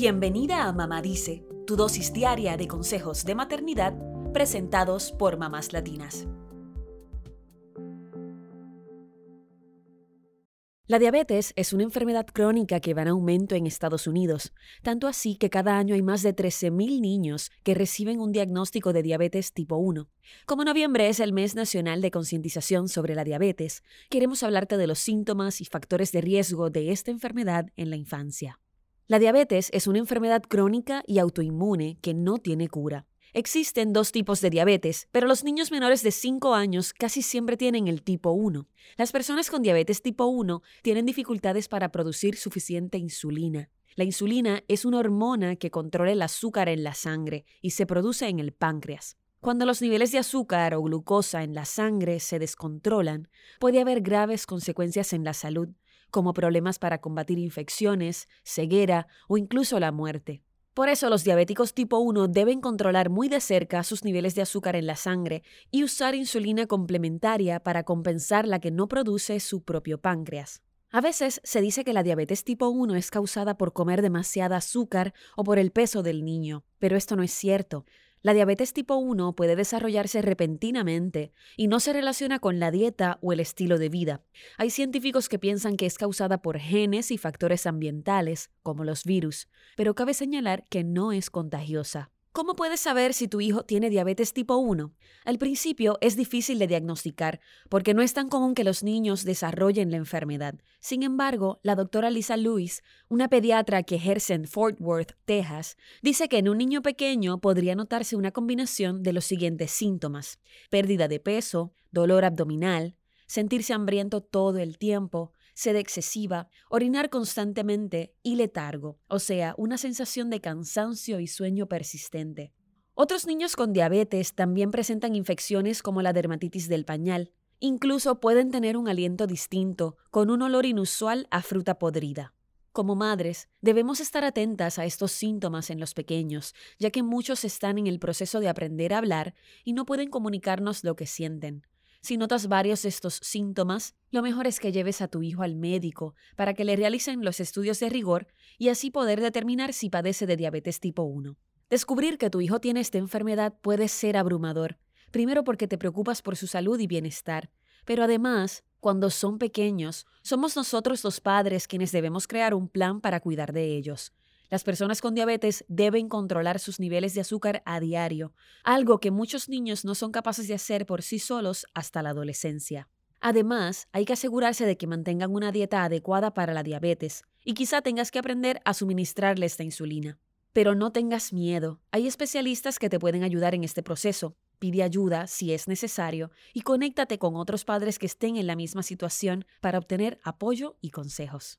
Bienvenida a Mamá Dice, tu dosis diaria de consejos de maternidad presentados por mamás latinas. La diabetes es una enfermedad crónica que va en aumento en Estados Unidos, tanto así que cada año hay más de 13.000 niños que reciben un diagnóstico de diabetes tipo 1. Como noviembre es el mes nacional de concientización sobre la diabetes, queremos hablarte de los síntomas y factores de riesgo de esta enfermedad en la infancia. La diabetes es una enfermedad crónica y autoinmune que no tiene cura. Existen dos tipos de diabetes, pero los niños menores de 5 años casi siempre tienen el tipo 1. Las personas con diabetes tipo 1 tienen dificultades para producir suficiente insulina. La insulina es una hormona que controla el azúcar en la sangre y se produce en el páncreas. Cuando los niveles de azúcar o glucosa en la sangre se descontrolan, puede haber graves consecuencias en la salud, como problemas para combatir infecciones, ceguera o incluso la muerte. Por eso los diabéticos tipo 1 deben controlar muy de cerca sus niveles de azúcar en la sangre y usar insulina complementaria para compensar la que no produce su propio páncreas. A veces se dice que la diabetes tipo 1 es causada por comer demasiada azúcar o por el peso del niño, pero esto no es cierto. La diabetes tipo 1 puede desarrollarse repentinamente y no se relaciona con la dieta o el estilo de vida. Hay científicos que piensan que es causada por genes y factores ambientales, como los virus, pero cabe señalar que no es contagiosa. ¿Cómo puedes saber si tu hijo tiene diabetes tipo 1? Al principio es difícil de diagnosticar porque no es tan común que los niños desarrollen la enfermedad. Sin embargo, la doctora Lisa Lewis, una pediatra que ejerce en Fort Worth, Texas, dice que en un niño pequeño podría notarse una combinación de los siguientes síntomas. Pérdida de peso, dolor abdominal, sentirse hambriento todo el tiempo, sed excesiva, orinar constantemente y letargo, o sea, una sensación de cansancio y sueño persistente. Otros niños con diabetes también presentan infecciones como la dermatitis del pañal. Incluso pueden tener un aliento distinto, con un olor inusual a fruta podrida. Como madres, debemos estar atentas a estos síntomas en los pequeños, ya que muchos están en el proceso de aprender a hablar y no pueden comunicarnos lo que sienten. Si notas varios de estos síntomas, lo mejor es que lleves a tu hijo al médico para que le realicen los estudios de rigor y así poder determinar si padece de diabetes tipo 1. Descubrir que tu hijo tiene esta enfermedad puede ser abrumador, primero porque te preocupas por su salud y bienestar, pero además, cuando son pequeños, somos nosotros los padres quienes debemos crear un plan para cuidar de ellos. Las personas con diabetes deben controlar sus niveles de azúcar a diario, algo que muchos niños no son capaces de hacer por sí solos hasta la adolescencia. Además, hay que asegurarse de que mantengan una dieta adecuada para la diabetes y quizá tengas que aprender a suministrarle esta insulina. Pero no tengas miedo, hay especialistas que te pueden ayudar en este proceso. Pide ayuda si es necesario y conéctate con otros padres que estén en la misma situación para obtener apoyo y consejos.